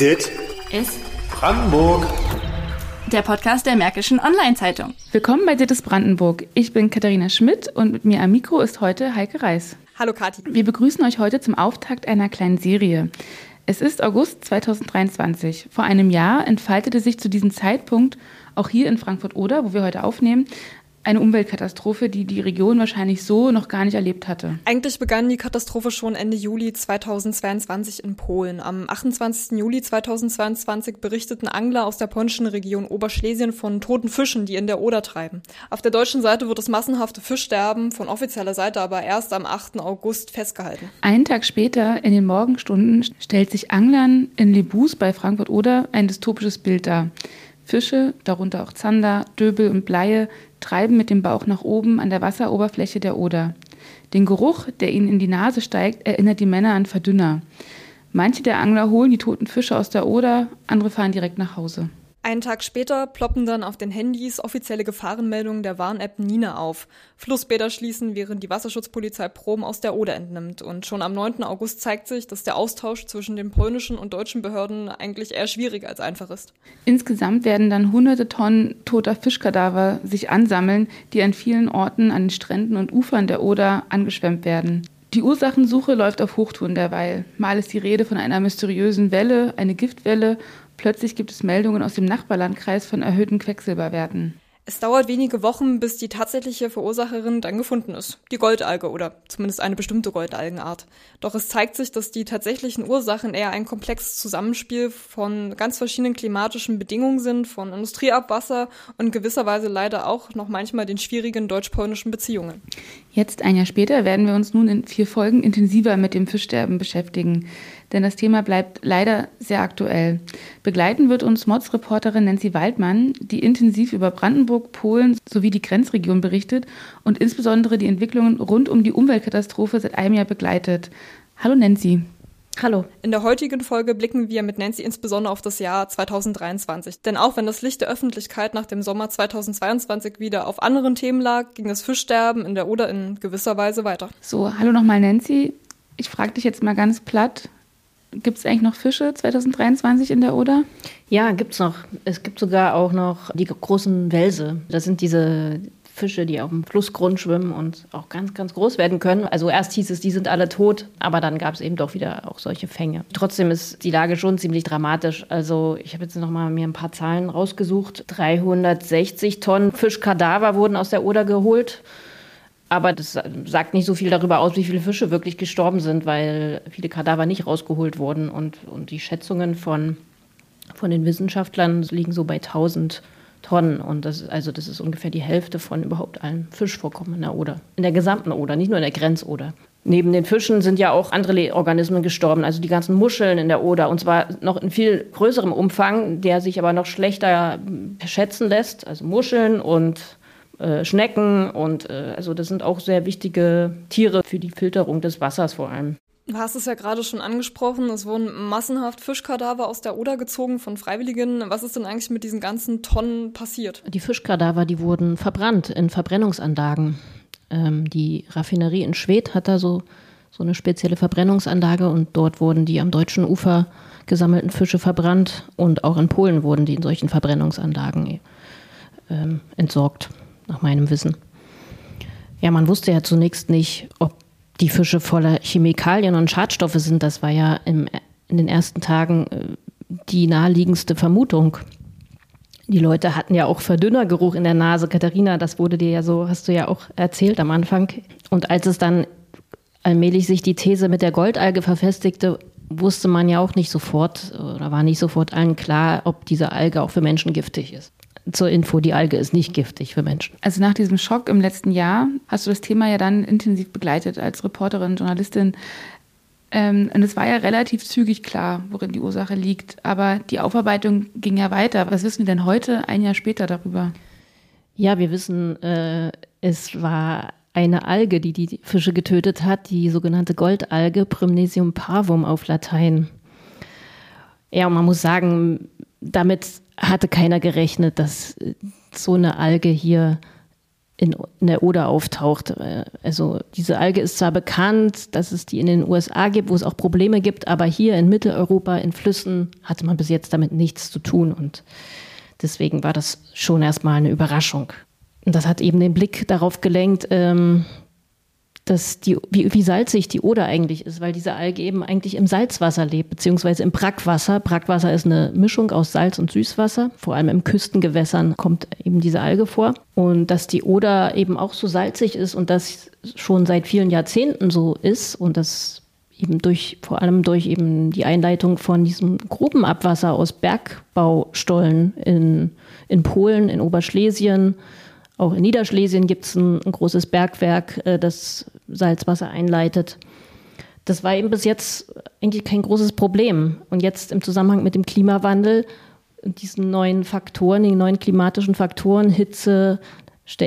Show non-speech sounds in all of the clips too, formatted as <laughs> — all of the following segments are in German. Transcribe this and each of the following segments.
Dit ist Brandenburg. der Podcast der Märkischen Online-Zeitung. Willkommen bei Dittes Brandenburg. Ich bin Katharina Schmidt und mit mir am Mikro ist heute Heike Reis. Hallo Kathi. Wir begrüßen euch heute zum Auftakt einer kleinen Serie. Es ist August 2023. Vor einem Jahr entfaltete sich zu diesem Zeitpunkt auch hier in Frankfurt-Oder, wo wir heute aufnehmen, eine Umweltkatastrophe, die die Region wahrscheinlich so noch gar nicht erlebt hatte. Eigentlich begann die Katastrophe schon Ende Juli 2022 in Polen. Am 28. Juli 2022 berichteten Angler aus der polnischen Region Oberschlesien von toten Fischen, die in der Oder treiben. Auf der deutschen Seite wird das massenhafte Fischsterben von offizieller Seite aber erst am 8. August festgehalten. Einen Tag später, in den Morgenstunden, stellt sich Anglern in Lebus bei Frankfurt-Oder ein dystopisches Bild dar. Fische, darunter auch Zander, Döbel und Bleie, treiben mit dem Bauch nach oben an der Wasseroberfläche der Oder. Den Geruch, der ihnen in die Nase steigt, erinnert die Männer an Verdünner. Manche der Angler holen die toten Fische aus der Oder, andere fahren direkt nach Hause. Einen Tag später ploppen dann auf den Handys offizielle Gefahrenmeldungen der Warn-App Nina auf. Flussbäder schließen, während die Wasserschutzpolizei Proben aus der Oder entnimmt. Und schon am 9. August zeigt sich, dass der Austausch zwischen den polnischen und deutschen Behörden eigentlich eher schwierig als einfach ist. Insgesamt werden dann hunderte Tonnen toter Fischkadaver sich ansammeln, die an vielen Orten an den Stränden und Ufern der Oder angeschwemmt werden. Die Ursachensuche läuft auf Hochtouren derweil. Mal ist die Rede von einer mysteriösen Welle, eine Giftwelle. Plötzlich gibt es Meldungen aus dem Nachbarlandkreis von erhöhten Quecksilberwerten. Es dauert wenige Wochen, bis die tatsächliche Verursacherin dann gefunden ist. Die Goldalge oder zumindest eine bestimmte Goldalgenart. Doch es zeigt sich, dass die tatsächlichen Ursachen eher ein komplexes Zusammenspiel von ganz verschiedenen klimatischen Bedingungen sind, von Industrieabwasser und in gewisser Weise leider auch noch manchmal den schwierigen deutsch-polnischen Beziehungen. Jetzt, ein Jahr später, werden wir uns nun in vier Folgen intensiver mit dem Fischsterben beschäftigen. Denn das Thema bleibt leider sehr aktuell. Begleiten wird uns Mods-Reporterin Nancy Waldmann, die intensiv über Brandenburg, Polen sowie die Grenzregion berichtet und insbesondere die Entwicklungen rund um die Umweltkatastrophe seit einem Jahr begleitet. Hallo Nancy. Hallo. In der heutigen Folge blicken wir mit Nancy insbesondere auf das Jahr 2023. Denn auch wenn das Licht der Öffentlichkeit nach dem Sommer 2022 wieder auf anderen Themen lag, ging das Fischsterben in der Oder in gewisser Weise weiter. So, hallo nochmal Nancy. Ich frage dich jetzt mal ganz platt. Gibt es eigentlich noch Fische 2023 in der Oder? Ja, gibt's noch. Es gibt sogar auch noch die großen Welse. Das sind diese Fische, die auf dem Flussgrund schwimmen und auch ganz, ganz groß werden können. Also erst hieß es, die sind alle tot, aber dann gab es eben doch wieder auch solche Fänge. Trotzdem ist die Lage schon ziemlich dramatisch. Also ich habe jetzt noch mal mir ein paar Zahlen rausgesucht. 360 Tonnen Fischkadaver wurden aus der Oder geholt. Aber das sagt nicht so viel darüber aus, wie viele Fische wirklich gestorben sind, weil viele Kadaver nicht rausgeholt wurden. Und, und die Schätzungen von, von den Wissenschaftlern liegen so bei 1000 Tonnen. Und das, ist- also das ist ungefähr die Hälfte von überhaupt allen Fischvorkommen in der Oder. In der gesamten Oder, nicht nur in der Grenzoder. Neben den Fischen sind ja auch andere Organismen gestorben, also die ganzen Muscheln in der Oder. Und zwar noch in viel größerem Umfang, der sich aber noch schlechter mm, schätzen lässt. Also Muscheln und äh, Schnecken und äh, also das sind auch sehr wichtige Tiere für die Filterung des Wassers vor allem. Du hast es ja gerade schon angesprochen, es wurden massenhaft Fischkadaver aus der Oder gezogen von Freiwilligen. Was ist denn eigentlich mit diesen ganzen Tonnen passiert? Die Fischkadaver, die wurden verbrannt in Verbrennungsanlagen. Ähm, die Raffinerie in Schwedt hat da so, so eine spezielle Verbrennungsanlage und dort wurden die am deutschen Ufer gesammelten Fische verbrannt und auch in Polen wurden die in solchen Verbrennungsanlagen ähm, entsorgt, nach meinem Wissen. Ja, man wusste ja zunächst nicht, ob die Fische voller Chemikalien und Schadstoffe sind. Das war ja im, in den ersten Tagen äh, die naheliegendste Vermutung. Die Leute hatten ja auch Verdünnergeruch in der Nase. Katharina, das wurde dir ja so, hast du ja auch erzählt am Anfang. Und als es dann allmählich sich die These mit der Goldalge verfestigte, wusste man ja auch nicht sofort oder war nicht sofort allen klar, ob diese Alge auch für Menschen giftig ist. Zur Info, die Alge ist nicht giftig für Menschen. Also nach diesem Schock im letzten Jahr hast du das Thema ja dann intensiv begleitet als Reporterin, Journalistin. Ähm, und es war ja relativ zügig klar, worin die Ursache liegt. Aber die Aufarbeitung ging ja weiter. Was wissen wir denn heute, ein Jahr später, darüber? Ja, wir wissen, äh, es war eine Alge, die die Fische getötet hat, die sogenannte Goldalge, Primnesium parvum auf Latein. Ja, und man muss sagen, damit hatte keiner gerechnet, dass äh, so eine Alge hier in, der Oder auftaucht. Äh, also diese Alge ist zwar bekannt, dass es die in den USA gibt, wo es auch Probleme gibt, aber hier in Mitteleuropa, in Flüssen, hatte man bis jetzt damit nichts zu tun. Und deswegen war das schon erstmal eine Überraschung. Und das hat eben den Blick darauf gelenkt, ähm, dass die, wie, wie salzig die Oder eigentlich ist, weil diese Alge eben eigentlich im Salzwasser lebt, beziehungsweise im Brackwasser. Brackwasser ist eine Mischung aus Salz und Süßwasser. Vor allem im Küstengewässern kommt eben diese Alge vor. Und dass die Oder eben auch so salzig ist und das schon seit vielen Jahrzehnten so ist und das eben durch, vor allem durch eben die Einleitung von diesem Grubenabwasser aus Bergbaustollen in, in Polen, in Oberschlesien, auch in Niederschlesien gibt es ein, ein, großes Bergwerk, äh, das Salzwasser einleitet. Das war eben bis jetzt eigentlich kein großes Problem. Und jetzt im Zusammenhang mit dem Klimawandel, diesen neuen Faktoren, den neuen klimatischen Faktoren, Hitze,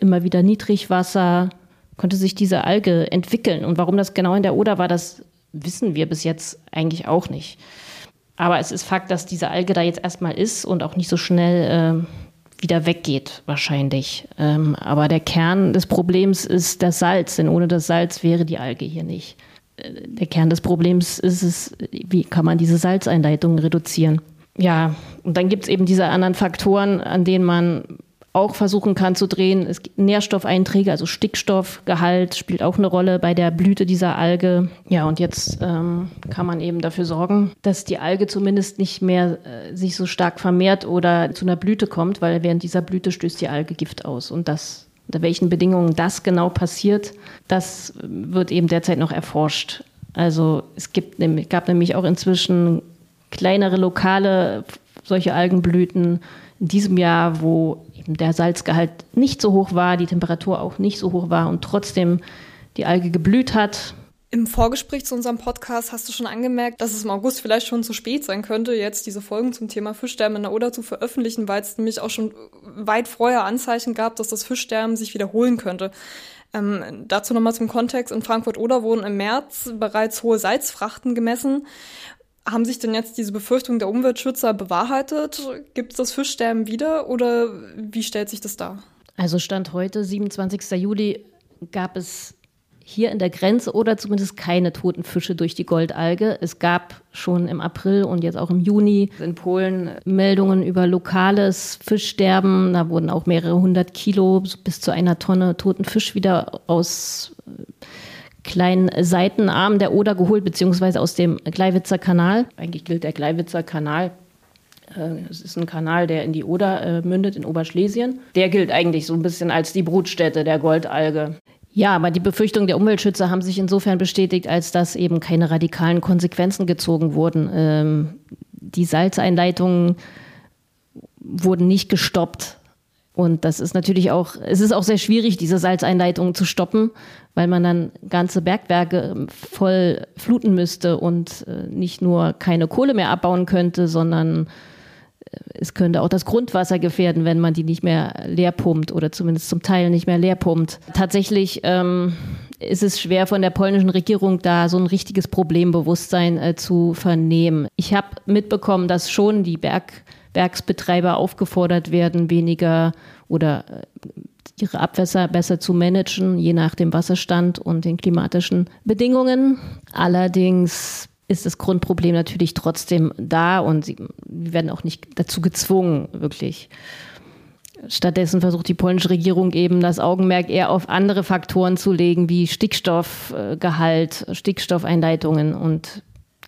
immer wieder Niedrigwasser, konnte sich diese Alge entwickeln. Und warum das genau in der Oder war, das wissen wir bis jetzt eigentlich auch nicht. Aber es ist Fakt, dass diese Alge da jetzt erstmal ist und auch nicht so schnell äh, wieder weggeht, wahrscheinlich. Ähm, aber der Kern des Problems ist das Salz, denn ohne das Salz wäre die Alge hier nicht. Äh, der Kern des Problems ist es, wie kann man diese Salzeinleitungen reduzieren? Ja, und dann gibt es eben diese anderen Faktoren, an denen man auch versuchen kann zu drehen. Es gibt Nährstoffeinträge, also Stickstoffgehalt spielt auch eine Rolle bei der Blüte dieser Alge. Ja, und jetzt ähm, kann man eben dafür sorgen, dass die Alge zumindest nicht mehr äh, sich so stark vermehrt oder zu einer Blüte kommt, weil während dieser Blüte stößt die Alge Gift aus. Und das, unter welchen Bedingungen das genau passiert, das wird eben derzeit noch erforscht. Also es gibt, gab nämlich auch inzwischen kleinere lokale solche Algenblüten in diesem Jahr, wo eben der Salzgehalt nicht so hoch war, die Temperatur auch nicht so hoch war und trotzdem die Alge geblüht hat. Im Vorgespräch zu unserem Podcast hast du schon angemerkt, dass es im August vielleicht schon zu spät sein könnte, jetzt diese Folgen zum Thema Fischsterben in der Oder zu veröffentlichen, weil es nämlich auch schon weit vorher Anzeichen gab, dass das Fischsterben sich wiederholen könnte. Ähm, dazu nochmal zum Kontext. In Frankfurt-Oder wurden im März bereits hohe Salzfrachten gemessen. Haben sich denn jetzt diese Befürchtungen der Umweltschützer bewahrheitet? Gibt es das Fischsterben wieder oder wie stellt sich das dar? Also Stand heute, 27. Juli, gab es hier in der Grenze oder zumindest keine toten Fische durch die Goldalge. Es gab schon im April und jetzt auch im Juni in Polen Meldungen über lokales Fischsterben. Da wurden auch mehrere hundert Kilo bis zu einer Tonne toten Fisch wieder aus kleinen Seitenarm der Oder geholt, beziehungsweise aus dem Gleiwitzer Kanal. Eigentlich gilt der Gleiwitzer Kanal äh, es ist ein Kanal, der in die Oder äh, mündet, in Oberschlesien. Der gilt eigentlich so ein bisschen als die Brutstätte der Goldalge. Ja, aber die Befürchtungen der Umweltschützer haben sich insofern bestätigt, als dass eben keine radikalen Konsequenzen gezogen wurden. Ähm, die Salzeinleitungen wurden nicht gestoppt. Und das ist natürlich auch, es ist auch sehr schwierig, diese Salzeinleitungen zu stoppen, weil man dann ganze Bergwerke ähm, voll fluten müsste und äh, nicht nur keine Kohle mehr abbauen könnte, sondern äh, es könnte auch das Grundwasser gefährden, wenn man die nicht mehr leer pumpt oder zumindest zum Teil nicht mehr leer pumpt. Tatsächlich ähm, ist es schwer von der polnischen Regierung da so ein richtiges Problembewusstsein äh, zu vernehmen. Ich habe mitbekommen, dass schon die Berg Werksbetreiber aufgefordert werden, weniger oder äh, ihre Abwässer besser zu managen, je nach dem Wasserstand und den klimatischen Bedingungen. Allerdings ist das Grundproblem natürlich trotzdem da und sie werden auch nicht dazu gezwungen, wirklich. Stattdessen versucht die polnische Regierung eben das Augenmerk eher auf andere Faktoren zu legen, wie Stickstoffgehalt, Stickstoffeinleitungen und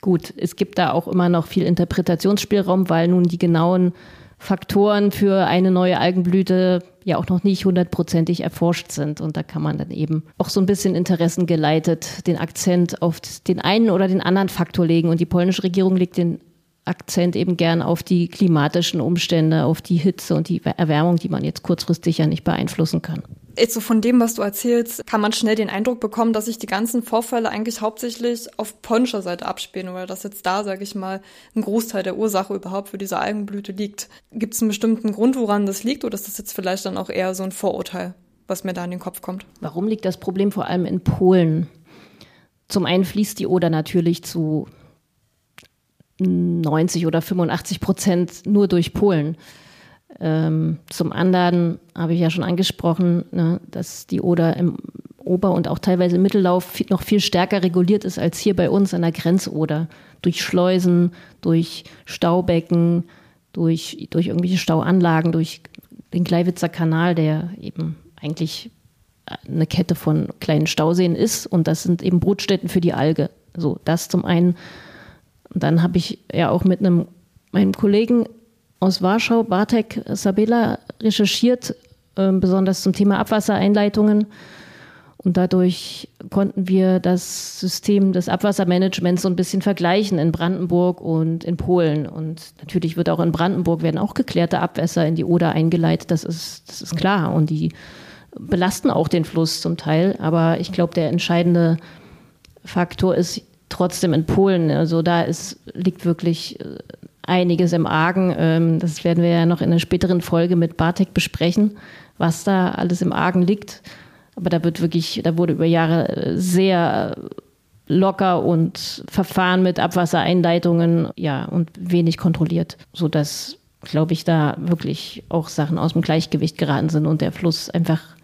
gut, es gibt da auch immer noch viel Interpretationsspielraum, weil nun die genauen Faktoren für eine neue Algenblüte ja auch noch nicht hundertprozentig erforscht sind. Und da kann man dann eben auch so ein bisschen interessengeleitet den Akzent auf den einen oder den anderen Faktor legen. Und die polnische Regierung legt den Akzent eben gern auf die klimatischen Umstände, auf die Hitze und die Erwärmung, die man jetzt kurzfristig ja nicht beeinflussen kann. Jetzt so von dem, was du erzählst, kann man schnell den Eindruck bekommen, dass sich die ganzen Vorfälle eigentlich hauptsächlich auf polnischer Seite abspielen oder dass jetzt da, sage ich mal, ein Großteil der Ursache überhaupt für diese Algenblüte liegt. Gibt es einen bestimmten Grund, woran das liegt oder ist das jetzt vielleicht dann auch eher so ein Vorurteil, was mir da in den Kopf kommt? Warum liegt das Problem vor allem in Polen? Zum einen fließt die Oder natürlich zu 90 oder 85 Prozent nur durch Polen. Ähm, zum anderen habe ich ja schon angesprochen, ne, dass die Oder im Ober- und auch teilweise im Mittellauf noch viel stärker reguliert ist als hier bei uns an der Grenzoder. Durch Schleusen, durch Staubecken, durch, durch irgendwelche Stauanlagen, durch den Gleiwitzer Kanal, der eben eigentlich eine Kette von kleinen Stauseen ist und das sind eben Brutstätten für die Alge. So, das zum einen. Und dann habe ich ja auch mit einem meinem Kollegen aus Warschau, Bartek Sabela, recherchiert, äh, besonders zum Thema Abwassereinleitungen. Und dadurch konnten wir das System des Abwassermanagements so ein bisschen vergleichen in Brandenburg und in Polen. Und natürlich wird auch in Brandenburg werden auch geklärte Abwässer in die Oder eingeleitet. Das ist, das ist klar. Und die belasten auch den Fluss zum Teil. Aber ich glaube, der entscheidende Faktor ist trotzdem in Polen. Also da ist, liegt wirklich äh, einiges im Argen. Ähm, das werden wir ja noch in einer späteren Folge mit Bartek besprechen, was da alles im Argen liegt. Aber da wird wirklich, da wurde über Jahre äh, sehr locker und Verfahren mit Abwassereinleitungen, ja, und wenig kontrolliert, sodass, glaube ich, da wirklich auch Sachen aus dem Gleichgewicht geraten sind und der Fluss einfach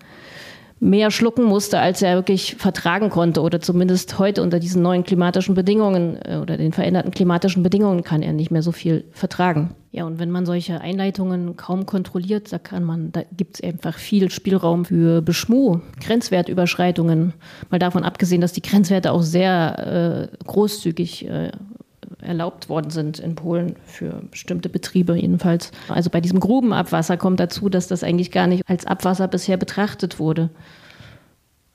mehr schlucken musste, als er wirklich vertragen konnte. Oder zumindest heute unter diesen neuen klimatischen Bedingungen äh, oder den veränderten klimatischen Bedingungen kann er nicht mehr so viel vertragen. Ja, und wenn man solche Einleitungen kaum kontrolliert, da kann man, da gibt es einfach viel Spielraum für Beschmuh, Grenzwertüberschreitungen. Mal davon abgesehen, dass die Grenzwerte auch sehr äh, großzügig äh, erlaubt worden sind in Polen für bestimmte Betriebe jedenfalls. Also bei diesem Grubenabwasser kommt dazu, dass das eigentlich gar nicht als Abwasser bisher betrachtet wurde.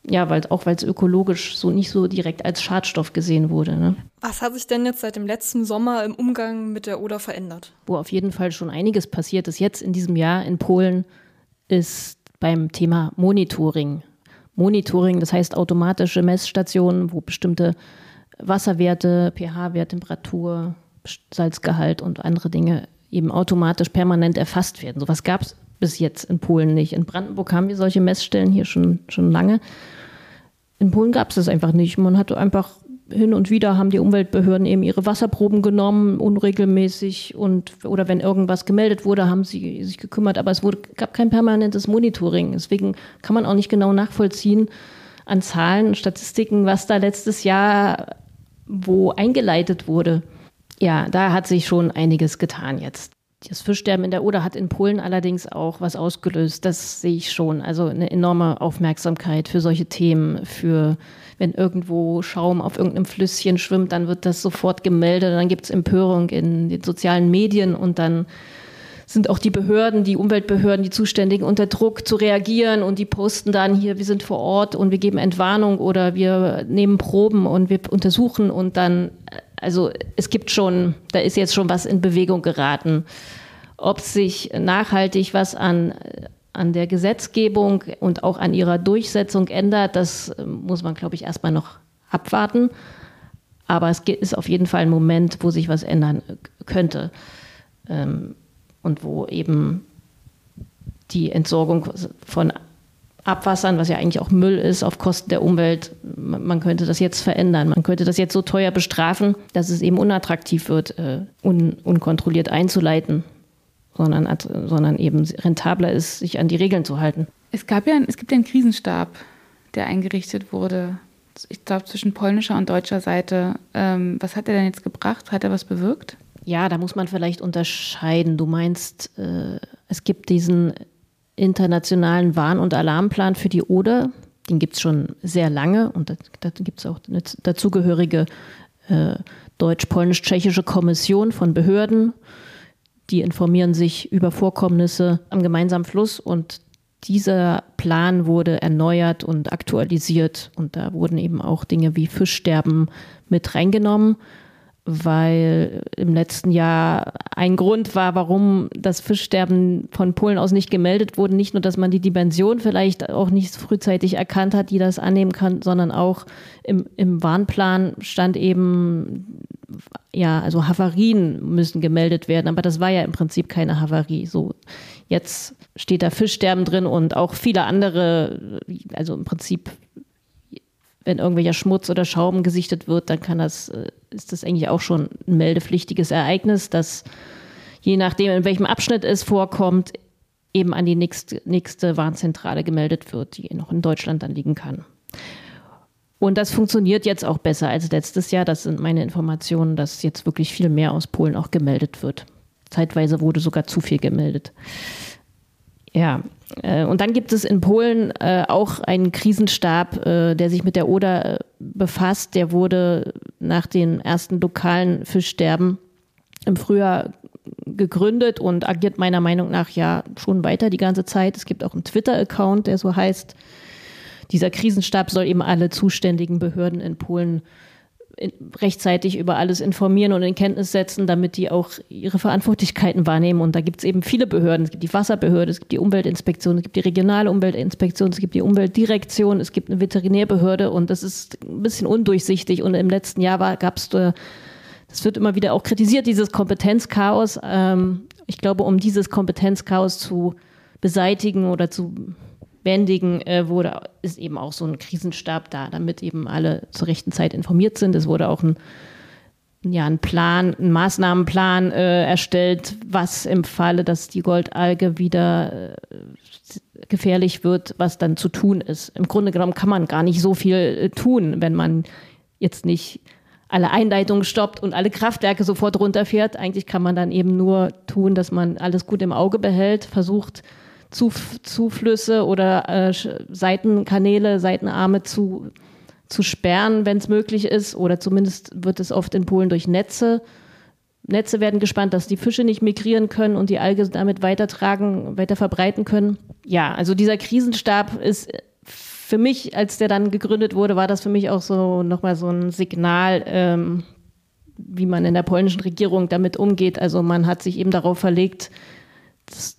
Ja, weil auch weil es ökologisch so nicht so direkt als Schadstoff gesehen wurde. Ne? Was hat sich denn jetzt seit dem letzten Sommer im Umgang mit der Oder verändert? Wo auf jeden Fall schon einiges passiert ist jetzt in diesem Jahr in Polen, ist beim Thema Monitoring. Monitoring, das heißt automatische Messstationen, wo bestimmte Wasserwerte, pH-Wert, Temperatur, Salzgehalt und andere Dinge eben automatisch permanent erfasst werden. Sowas gab es bis jetzt in Polen nicht. In Brandenburg haben wir solche Messstellen hier schon, schon lange. In Polen gab es das einfach nicht. Man hatte einfach hin und wieder haben die Umweltbehörden eben ihre Wasserproben genommen, unregelmäßig und oder wenn irgendwas gemeldet wurde, haben sie sich gekümmert, aber es wurde, gab kein permanentes Monitoring. Deswegen kann man auch nicht genau nachvollziehen an Zahlen, Statistiken, was da letztes Jahr wo eingeleitet wurde. Ja, da hat sich schon einiges getan jetzt. Das Fischsterben in der Oder hat in Polen allerdings auch was ausgelöst. Das sehe ich schon. Also eine enorme Aufmerksamkeit für solche Themen, für wenn irgendwo Schaum auf irgendeinem Flüsschen schwimmt, dann wird das sofort gemeldet, dann gibt es Empörung in den sozialen Medien und dann sind auch die Behörden, die Umweltbehörden, die Zuständigen unter Druck zu reagieren und die posten dann hier, wir sind vor Ort und wir geben Entwarnung oder wir nehmen Proben und wir untersuchen und dann, also es gibt schon, da ist jetzt schon was in Bewegung geraten. Ob sich nachhaltig was an an der Gesetzgebung und auch an ihrer Durchsetzung ändert, das muss man, glaube ich, erstmal noch abwarten. Aber es ist auf jeden Fall ein Moment, wo sich was ändern könnte. Ähm, und wo eben die Entsorgung von Abwassern, was ja eigentlich auch Müll ist, auf Kosten der Umwelt, man könnte das jetzt verändern. Man könnte das jetzt so teuer bestrafen, dass es eben unattraktiv wird, äh, un unkontrolliert einzuleiten, sondern, sondern eben rentabler ist, sich an die Regeln zu halten. Es, gab ja, es gibt ja einen Krisenstab, der eingerichtet wurde, ich glaube zwischen polnischer und deutscher Seite. Ähm, was hat er denn jetzt gebracht? Hat er was bewirkt? Ja, da muss man vielleicht unterscheiden. Du meinst, äh, es gibt diesen internationalen Warn- und Alarmplan für die Oder. Den gibt es schon sehr lange und da, da gibt es auch eine dazugehörige äh, deutsch-polnisch-tschechische Kommission von Behörden. Die informieren sich über Vorkommnisse am gemeinsamen Fluss und dieser Plan wurde erneuert und aktualisiert und da wurden eben auch Dinge wie Fischsterben mit reingenommen weil im letzten Jahr ein Grund war, warum das Fischsterben von Polen aus nicht gemeldet wurde. Nicht nur, dass man die Dimension vielleicht auch nicht frühzeitig erkannt hat, die das annehmen kann, sondern auch im, im Warnplan stand eben, ja, also Havarien müssen gemeldet werden. Aber das war ja im Prinzip keine Havarie. So, jetzt steht da Fischsterben drin und auch viele andere, also im Prinzip wenn irgendwelcher Schmutz oder Schaum gesichtet wird, dann kann das, äh, ist das eigentlich auch schon ein meldepflichtiges Ereignis, das je nachdem, in welchem Abschnitt es vorkommt, eben an die nächste, nächste Warnzentrale gemeldet wird, die noch in Deutschland dann liegen kann. Und das funktioniert jetzt auch besser als letztes Jahr. Das sind meine Informationen, dass jetzt wirklich viel mehr aus Polen auch gemeldet wird. Zeitweise wurde sogar zu viel gemeldet. Ja, äh, und dann gibt es in Polen äh, auch einen Krisenstab, äh, der sich mit der Oder befasst. Der wurde nach den ersten lokalen Fischsterben im Frühjahr gegründet und agiert meiner Meinung nach ja schon weiter die ganze Zeit. Es gibt auch einen Twitter-Account, der so heißt. Dieser Krisenstab soll eben alle zuständigen Behörden in Polen rechtzeitig über alles informieren und in Kenntnis setzen, damit die auch ihre Verantwortlichkeiten wahrnehmen. Und da gibt es eben viele Behörden. Es gibt die Wasserbehörde, es gibt die Umweltinspektion, es gibt die regionale Umweltinspektion, es gibt die Umweltdirektion, es gibt eine Veterinärbehörde und das ist ein bisschen undurchsichtig. Und im letzten Jahr gab es, das wird immer wieder auch kritisiert, dieses Kompetenzchaos. Ähm, ich glaube, um dieses Kompetenzchaos zu beseitigen oder zu bändigen, äh, wurde, ist eben auch so ein Krisenstab da, damit eben alle zur rechten Zeit informiert sind. Es wurde auch ein, ja, ein Plan, ein Maßnahmenplan äh, erstellt, was im Falle, dass die Goldalge wieder äh, gefährlich wird, was dann zu tun ist. Im Grunde genommen kann man gar nicht so viel äh, tun, wenn man jetzt nicht alle Einleitungen stoppt und alle Kraftwerke sofort runterfährt. Eigentlich kann man dann eben nur tun, dass man alles gut im Auge behält, versucht, Zuf Zuflüsse oder äh, Seitenkanäle, Seitenarme zu, zu sperren, wenn es möglich ist. Oder zumindest wird es oft in Polen durch Netze. Netze werden gespannt, dass die Fische nicht migrieren können und die Alge damit weitertragen, weiter verbreiten können. Ja, also dieser Krisenstab ist für mich, als der dann gegründet wurde, war das für mich auch so nochmal so ein Signal, ähm, wie man in der polnischen Regierung damit umgeht. Also man hat sich eben darauf verlegt,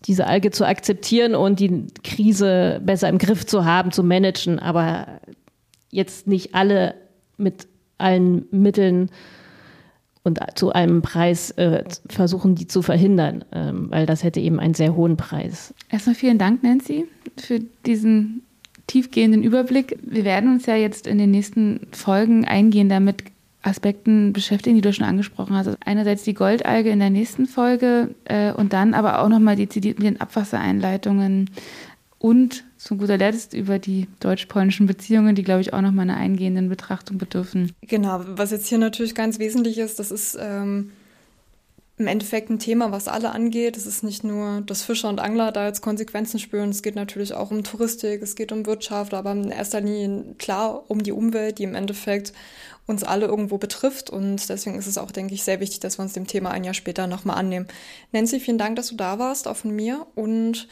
diese Alge zu akzeptieren und die Krise besser im Griff zu haben, zu managen, aber jetzt nicht alle mit allen Mitteln und zu einem Preis äh, versuchen, die zu verhindern, ähm, weil das hätte eben einen sehr hohen Preis. Erstmal vielen Dank, Nancy, für diesen tiefgehenden Überblick. Wir werden uns ja jetzt in den nächsten Folgen eingehen damit Aspekten beschäftigen, die du schon angesprochen hast. Also einerseits die Goldalge in der nächsten Folge äh, und dann aber auch nochmal dezidiert mit den Abwassereinleitungen und zu guter Letzt über die deutsch-polnischen Beziehungen, die, glaube ich, auch nochmal einer eingehenden Betrachtung bedürfen. Genau, was jetzt hier natürlich ganz wesentlich ist, das ist ähm, im Endeffekt ein Thema, was alle angeht. Es ist nicht nur, dass Fischer und Angler da jetzt Konsequenzen spüren, es geht natürlich auch um Touristik, es geht um Wirtschaft, aber in erster Linie klar um die Umwelt, die im Endeffekt uns alle irgendwo betrifft. Und deswegen ist es auch, denke ich, sehr wichtig, dass wir uns dem Thema ein Jahr später nochmal annehmen. Nancy, vielen Dank, dass du da warst, auch von mir. Und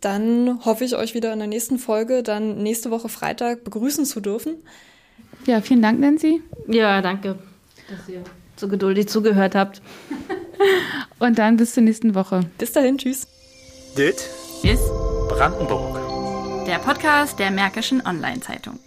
dann hoffe ich, euch wieder in der nächsten Folge, dann nächste Woche Freitag begrüßen zu dürfen. Ja, vielen Dank, Nancy. Ja, danke, dass ihr so geduldig zugehört habt. <laughs> <laughs> Und dann bis zur nächsten Woche. Bis dahin, tschüss. Dit ist Brandenburg. Der Podcast der Märkischen Online-Zeitung.